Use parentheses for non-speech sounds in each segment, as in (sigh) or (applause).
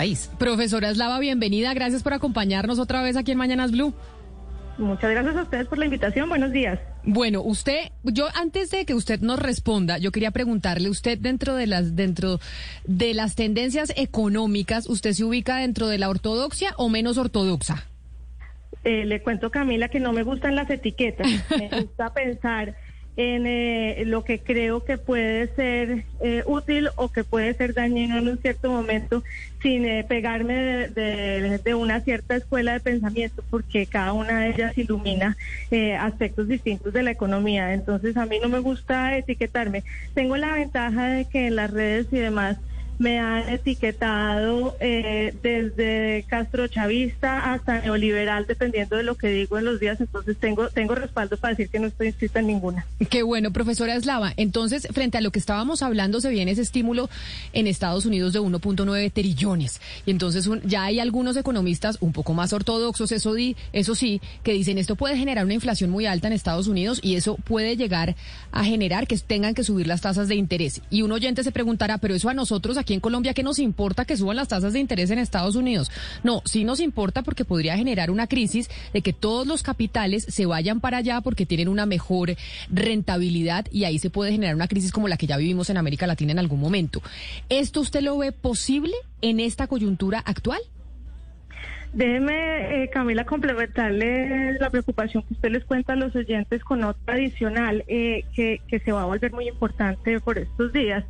país. Profesora Slava, bienvenida. Gracias por acompañarnos otra vez aquí en Mañanas Blue. Muchas gracias a ustedes por la invitación. Buenos días. Bueno, usted, yo antes de que usted nos responda, yo quería preguntarle, usted dentro de las dentro de las tendencias económicas, ¿usted se ubica dentro de la ortodoxia o menos ortodoxa? Eh, le cuento Camila que no me gustan las etiquetas. (laughs) me gusta pensar en eh, lo que creo que puede ser eh, útil o que puede ser dañino en un cierto momento sin eh, pegarme de, una cierta escuela de pensamiento porque cada una de ellas ilumina aspectos distintos de la economía. Entonces a mí no me gusta etiquetarme. Tengo la ventaja de que en las redes y demás me han etiquetado eh, desde castrochavista hasta neoliberal, dependiendo de lo que digo en los días, entonces tengo, tengo respaldo para decir que no estoy inscrita en ninguna. Qué bueno, profesora Eslava. Entonces, frente a lo que estábamos hablando, se viene ese estímulo en Estados Unidos de 1.9 trillones. Y entonces ya hay algunos economistas un poco más ortodoxos, eso, di, eso sí, que dicen esto puede generar una inflación muy alta en Estados Unidos y eso puede llegar a generar que tengan que subir las tasas de interés. Y un oyente se preguntará, pero eso a nosotros aquí en Colombia, ¿qué nos importa que suban las tasas de interés en Estados Unidos? No, sí nos importa porque podría generar una crisis de que todos los capitales se vayan para allá porque tienen una mejor rentabilidad y ahí se puede generar una crisis como la que ya vivimos en América Latina en algún momento. ¿Esto usted lo ve posible en esta coyuntura actual? Déjeme, eh, Camila, complementarle la preocupación que usted les cuenta a los oyentes con otra adicional eh, que, se va a volver muy importante por estos días,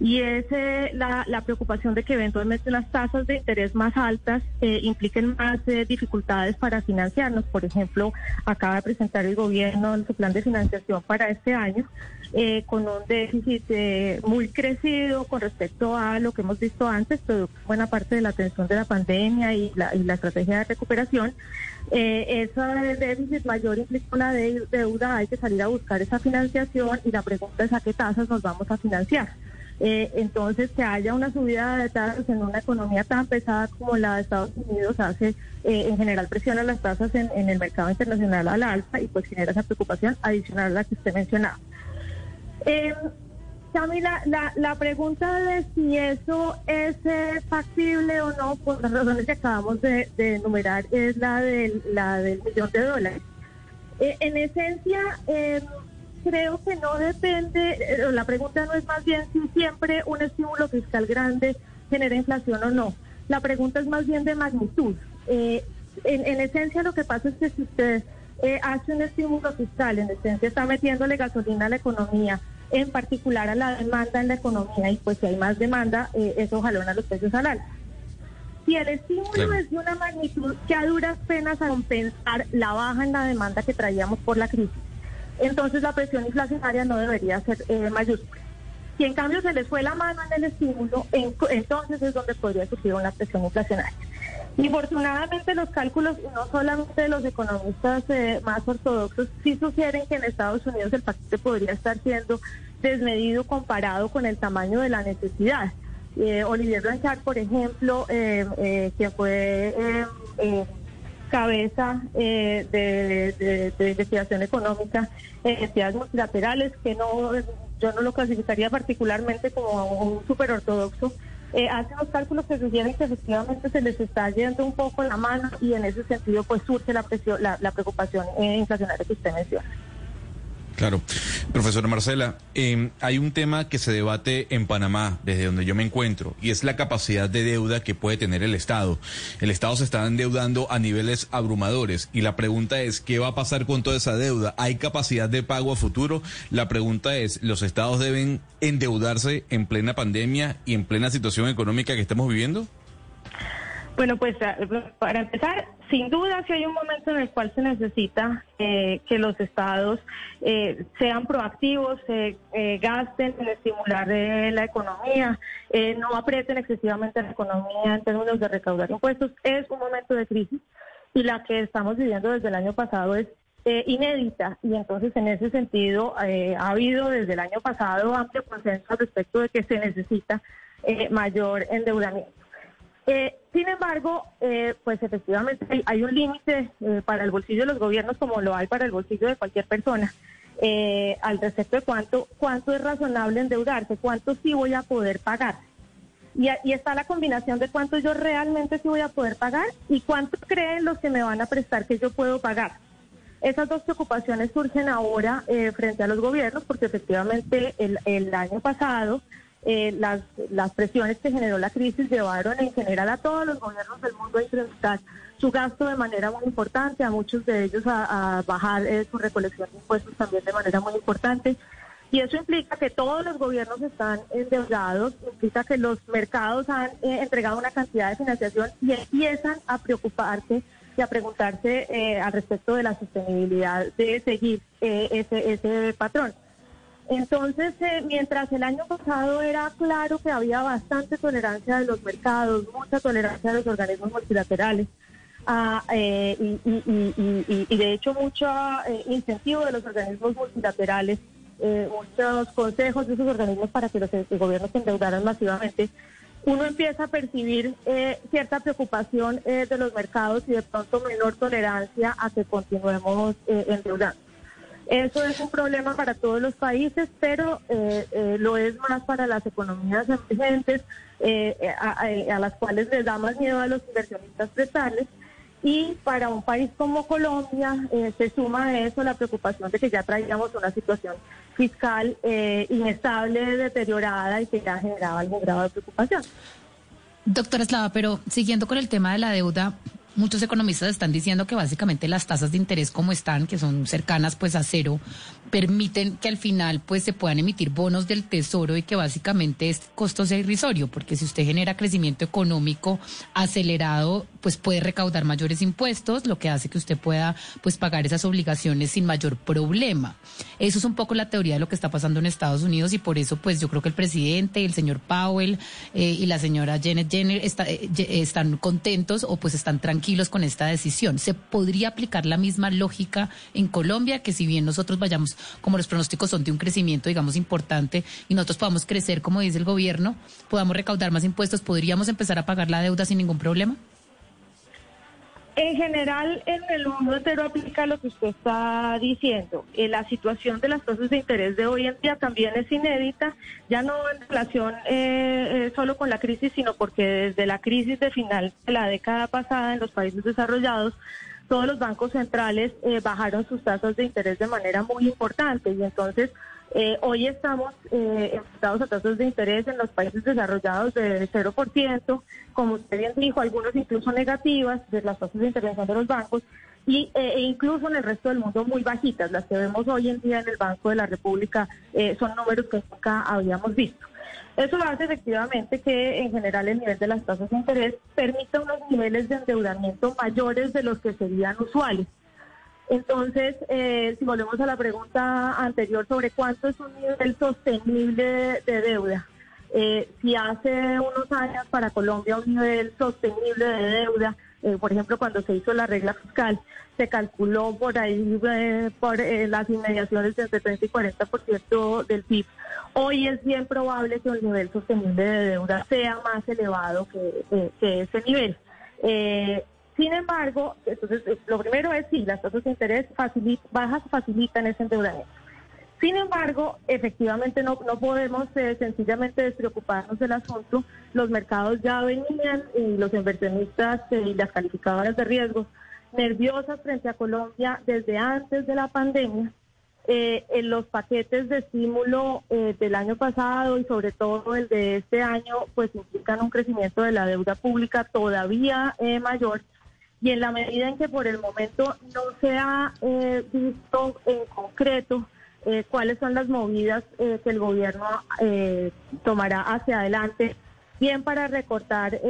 y es eh, la, preocupación de que eventualmente las tasas de interés más altas impliquen más dificultades para financiarnos. Por ejemplo, acaba de presentar el gobierno su plan de financiación para este año, eh, con un déficit eh, muy crecido con respecto a lo que hemos visto antes, pero buena parte de la atención de la pandemia y la, y la estrategia de recuperación. Eh, ese déficit mayor implica una deuda, hay que salir a buscar esa financiación y la pregunta es a qué tasas nos vamos a financiar. Eh, entonces, que haya una subida de tasas en una economía tan pesada como la de Estados Unidos hace, en general, presiona las tasas en, en, el mercado internacional al alza y pues genera esa preocupación adicional a la que usted mencionaba. Eh, Camila, la, la, pregunta de si eso es eh, factible o no, por las razones que acabamos de, enumerar, es la del, la del millón de dólares. Eh, en esencia, em, creo que no depende, eh, la pregunta no es más bien si siempre un estímulo fiscal grande genera inflación o no. La pregunta es más bien de magnitud. en, en esencia, lo que pasa es que si usted hace un estímulo fiscal, en esencia está metiéndole gasolina a la economía, en particular a la demanda en la economía y pues si hay más demanda, eh, eso jalona los precios al alza. Si el estímulo es de una magnitud que a duras penas a compensar la baja en la demanda que traíamos por la crisis, entonces la presión inflacionaria no debería ser eh, mayúscula. Si en cambio se les fue la mano en el estímulo, entonces es donde podría surgir una presión inflacionaria. Infortunadamente los cálculos, no solamente de los economistas eh, más ortodoxos, sí sugieren que en Estados Unidos el paquete podría estar siendo desmedido comparado con el tamaño de la necesidad. Eh, Olivier Blanchard, por ejemplo, eh, eh quien fue cabeza de, investigación económica en entidades multilaterales, que no yo no lo clasificaría particularmente como un super ortodoxo, eh, hacen los cálculos que sugieren que efectivamente se les está yendo un poco la mano y en ese sentido pues surge la, presión, la, la preocupación inflacionaria que usted menciona. Claro. Profesora Marcela, em, hay un tema que se debate en Panamá, desde donde yo me encuentro, y es la capacidad de deuda que puede tener el Estado. El Estado se está endeudando a niveles abrumadores y la pregunta es, ¿qué va a pasar con toda esa deuda? ¿Hay capacidad de pago a futuro? La pregunta es, ¿los Estados deben endeudarse en plena pandemia y en plena situación económica que estamos viviendo? Bueno, pues ah, para empezar, sin duda si hay un momento en el cual se necesita eh, que los estados eh, sean proactivos, se eh, gasten en estimular la economía, no aprieten excesivamente la economía en términos de recaudar impuestos. Es un momento de crisis y la que estamos viviendo desde el año pasado es inédita y entonces en ese sentido ha habido desde el año pasado amplio consenso respecto de que se necesita mayor endeudamiento. Eh, sin embargo, eh, pues efectivamente hay, un límite eh, para el bolsillo de los gobiernos como lo hay para el bolsillo de cualquier persona al respecto de cuánto, cuánto es razonable endeudarse, cuánto sí voy a poder pagar. Y, y, está la combinación de cuánto yo realmente sí voy a poder pagar y cuánto creen los que me van a prestar que yo puedo pagar. Esas dos preocupaciones surgen ahora eh, frente a los gobiernos porque efectivamente el año pasado eh, las, las presiones que generó la crisis llevaron en general a todos los gobiernos del mundo a incrementar su gasto de manera muy importante, a muchos de ellos a, bajar eh, su recolección de impuestos también de manera muy importante. Y eso implica que todos los gobiernos están endeudados, implica que los mercados han eh, entregado una cantidad de financiación y empiezan a preocuparse y a preguntarse eh, al respecto de la sostenibilidad de seguir ese, ese patrón. Entonces, mientras el año pasado era claro que había bastante tolerancia de los mercados, mucha tolerancia de los organismos multilaterales, eh, y, de hecho mucho eh, incentivo de los organismos multilaterales, eh, muchos consejos de esos organismos para que los, gobiernos se endeudaran masivamente, uno empieza a percibir cierta preocupación de los mercados y de pronto menor tolerancia a que continuemos endeudando. Eso es un problema para todos los países, pero lo es más para las economías emergentes, a, las cuales les da más miedo a los inversionistas prestarles. Y para un país como Colombia eh, se suma a eso la preocupación de que ya traíamos una situación fiscal eh, inestable, deteriorada y que ya generaba algún grado de preocupación. Doctora Slava, pero siguiendo con el tema de la deuda, muchos economistas están diciendo que básicamente las tasas de interés como están, que son cercanas pues a cero, permiten que al final pues se puedan emitir bonos del tesoro y que básicamente es costo irrisorio, porque si usted genera crecimiento económico acelerado, pues puede recaudar mayores impuestos, lo que hace que usted pueda pues pagar esas obligaciones sin mayor problema. Eso es un poco la teoría de lo que está pasando en Estados Unidos y por eso pues yo creo que el presidente, el señor Powell eh, y la señora Janet Jenner eh, están contentos o pues están tranquilos con esta decisión. ¿Se podría aplicar la misma lógica en Colombia, que si bien nosotros vayamos, como los pronósticos son de un crecimiento, digamos, importante, y nosotros podamos crecer, como dice el gobierno, podamos recaudar más impuestos, ¿podríamos empezar a pagar la deuda sin ningún problema? En general, en el mundo entero aplica lo que usted está diciendo. Eh, la situación de las tasas de interés de hoy en día también es inédita, ya no en relación eh, eh, solo con la crisis, sino porque desde la crisis de final de la década pasada en los países desarrollados, todos los bancos centrales bajaron sus tasas de interés de manera muy importante y entonces eh, hoy estamos eh, a tasas de interés en los países desarrollados de 0%, como usted bien dijo, algunos incluso negativas de las tasas de intervención de los bancos, y, eh, e incluso en el resto del mundo muy bajitas. Las que vemos hoy en día en el Banco de la República eh, son números que nunca habíamos visto. Eso hace efectivamente que en general el nivel de las tasas de interés permita unos niveles de endeudamiento mayores de los que serían usuales. Entonces, eh, si volvemos a la pregunta anterior sobre cuánto es un nivel sostenible de deuda, eh, si hace unos años para Colombia un nivel sostenible de deuda, eh, por ejemplo, cuando se hizo la regla fiscal, se calculó por ahí por las inmediaciones entre 30 y 40% del PIB. Hoy es bien probable que el nivel sostenible de deuda sea más elevado que ese nivel. Sin embargo, entonces eh, lo primero es sí, las tasas de interés bajas facilitan ese endeudamiento. Sin embargo, efectivamente no, no podemos eh, sencillamente despreocuparnos del asunto. Los mercados ya venían y los inversionistas eh, y las calificadoras de riesgos nerviosas frente a Colombia desde antes de la pandemia. en los paquetes de estímulo del año pasado y sobre todo el de este año, pues implican un crecimiento de la deuda pública todavía mayor y en la medida en que por el momento no se ha eh, visto en concreto eh, cuáles son las movidas eh, que el gobierno tomará hacia adelante, bien para recortar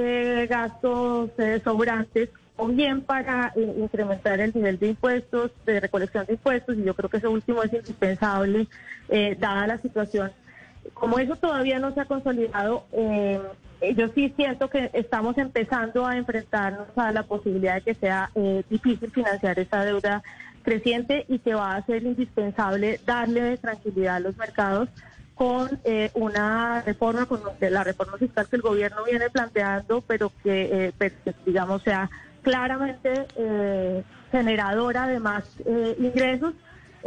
gastos sobrantes o bien para incrementar el nivel de impuestos, de recolección de impuestos, y yo creo que eso último es indispensable, dada la situación. Como eso todavía no se ha consolidado, eh, yo sí siento que estamos empezando a enfrentarnos a la posibilidad de que sea eh, difícil financiar esa deuda creciente y que va a ser indispensable darle tranquilidad a los mercados con eh, una reforma, con la reforma fiscal que el gobierno viene planteando, pero que, pues, digamos, sea claramente generadora de más ingresos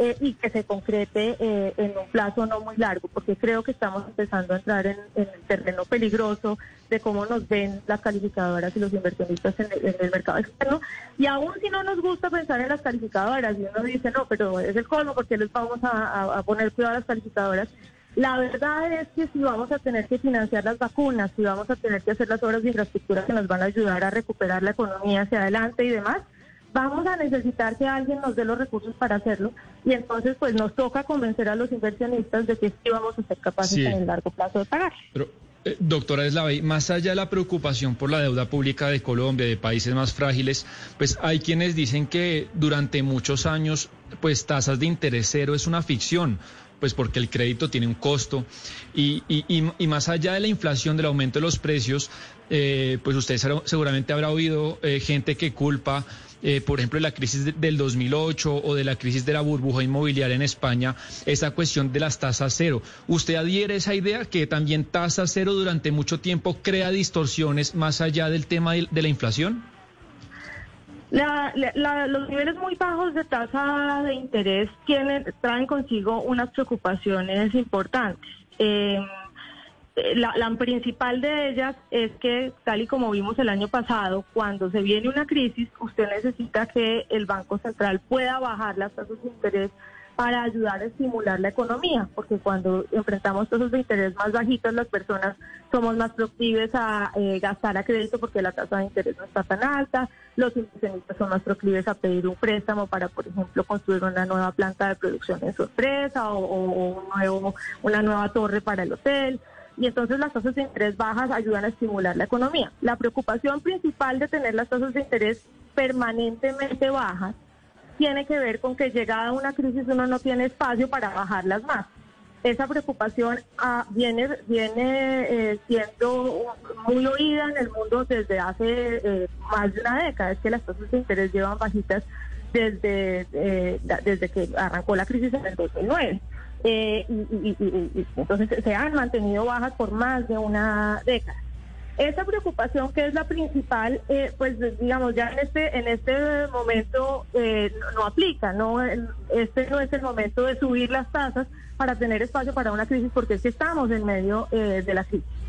eh, y que se concrete eh, en un plazo no muy largo, porque creo que estamos empezando a entrar en, el terreno peligroso de cómo nos ven las calificadoras y los inversionistas en el, mercado externo. Y aún si no nos gusta pensar en las calificadoras, y uno dice, no, pero es el colmo, porque les vamos a, poner cuidado a las calificadoras. La verdad es que si vamos a tener que financiar las vacunas, si vamos a tener que hacer las obras de infraestructura que nos van a ayudar a recuperar la economía hacia adelante y demás, vamos a necesitar que alguien nos dé los recursos para hacerlo y entonces pues nos toca convencer a los inversionistas de que sí vamos a ser capaces en el largo plazo de pagar. Pero, eh, doctora Eslavey, más allá de la preocupación por la deuda pública de Colombia, de países más frágiles, pues hay quienes dicen que durante muchos años pues tasas de interés cero es una ficción pues porque el crédito tiene un costo y, y, más allá de la inflación, del aumento de los precios, eh, pues usted seguramente habrá oído eh, gente que culpa eh, por ejemplo, la crisis del 2008 o de la crisis de la burbuja inmobiliaria en España, esa cuestión de las tasas cero. ¿Usted adhiere esa idea que también tasa cero durante mucho tiempo crea distorsiones más allá del tema de, la inflación? los niveles muy bajos de tasa de interés tienen, traen consigo unas preocupaciones importantes. Eh, la, principal de ellas es que, tal y como vimos el año pasado, cuando se viene una crisis, usted necesita que el Banco Central pueda bajar las tasas de interés para ayudar a estimular la economía, porque cuando enfrentamos tasas de interés más bajitas, las personas somos más proclives a eh, gastar a crédito porque la tasa de interés no está tan alta, los inversionistas son más proclives a pedir un préstamo para, por ejemplo, construir una nueva planta de producción en su empresa o, una nueva torre para el hotel y entonces las tasas de interés bajas ayudan a estimular la economía. La preocupación principal de tener las tasas de interés permanentemente bajas tiene que ver con que llegada una crisis uno no tiene espacio para bajarlas más. Esa preocupación ah, viene, viene eh, siendo muy oída en el mundo desde hace eh, más de una década, es que las tasas de interés llevan bajitas desde, eh, desde que arrancó la crisis en el 2009. Eh, y, entonces se han mantenido bajas por más de una década. Esa preocupación que es la principal, eh, pues digamos ya en este en este momento eh, no, aplica, no este no es el momento de subir las tasas para tener espacio para una crisis porque es que estamos en medio de la crisis.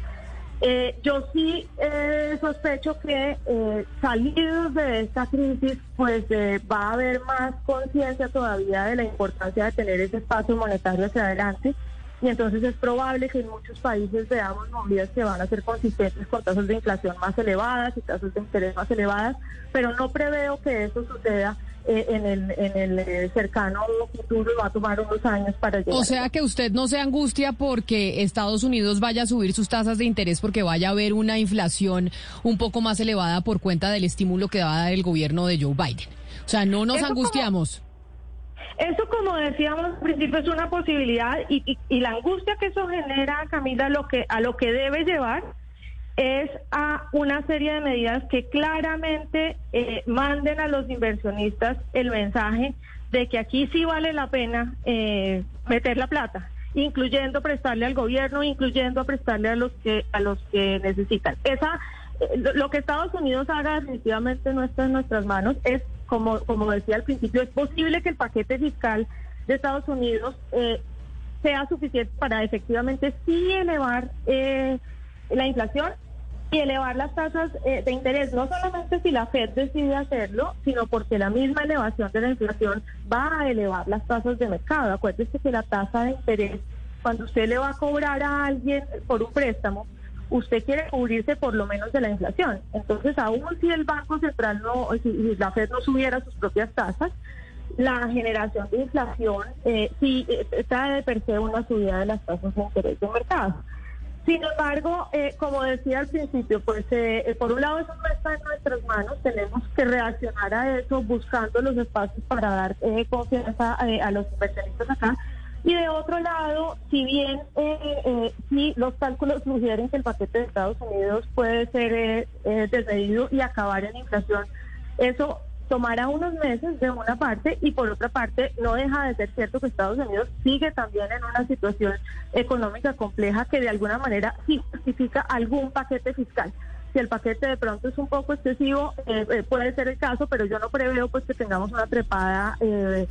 Eh, yo sí eh, sospecho que eh, salidos de esta crisis, pues eh, va a haber más conciencia todavía de la importancia de tener ese espacio monetario hacia adelante. Y entonces es probable que en muchos países veamos movidas que van a ser consistentes con tasas de inflación más elevadas y tasas de interés más elevadas, pero no preveo que eso suceda eh, en el, en el eh, cercano futuro va a tomar unos años para llegar. O sea que usted no se angustia porque Estados Unidos vaya a subir sus tasas de interés porque vaya a haber una inflación un poco más elevada por cuenta del estímulo que va a dar el gobierno de Joe Biden. O sea, no nos angustiamos. eso, como decíamos al principio, es una posibilidad y, y, y, la angustia que eso genera, Camila, lo que, a lo que debe llevar es a una serie de medidas que claramente eh, manden a los inversionistas el mensaje de que aquí sí vale la pena eh, meter la plata, incluyendo prestarle al gobierno, incluyendo prestarle a los que a los que necesitan. Esa eh, lo que Estados Unidos haga definitivamente no está en nuestras manos. Es como como decía al principio, es posible que el paquete fiscal de Estados Unidos sea suficiente para efectivamente sí elevar la inflación y elevar las tasas eh, de interés, no solamente si la Fed decide hacerlo, sino porque la misma elevación de la inflación va a elevar las tasas de mercado. Acuérdese que la tasa de interés, cuando usted le va a cobrar a alguien por un préstamo, usted quiere cubrirse por lo menos de la inflación. Entonces, aún si el Banco Central no, si la Fed no subiera sus propias tasas, la generación de inflación eh, sí eh, trae de per se una subida de las tasas de interés de mercado. Sin embargo, eh, como decía al principio, pues eh, eh, por un lado eso no está en nuestras manos, tenemos que reaccionar a eso buscando los espacios para dar confianza a los inversionistas acá. Y de otro lado, si bien si los cálculos sugieren que el paquete de Estados Unidos puede ser desmedido y acabar en inflación, eso tomará unos meses de una parte y por otra parte no deja de ser cierto que Estados Unidos sigue también en una situación económica compleja que de alguna manera sí justifica algún paquete fiscal. Si el paquete de pronto es un poco excesivo, eh, eh, puede ser el caso, pero yo no preveo pues que tengamos una trepada eh,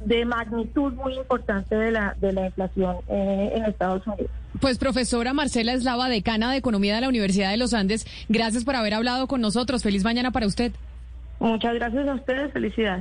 de magnitud muy importante de la, de la inflación eh, en Estados Unidos. Pues profesora Marcela Eslava, decana de Economía de la Universidad de los Andes, gracias por haber hablado con nosotros. Feliz mañana para usted. Muchas gracias a ustedes, felicidades.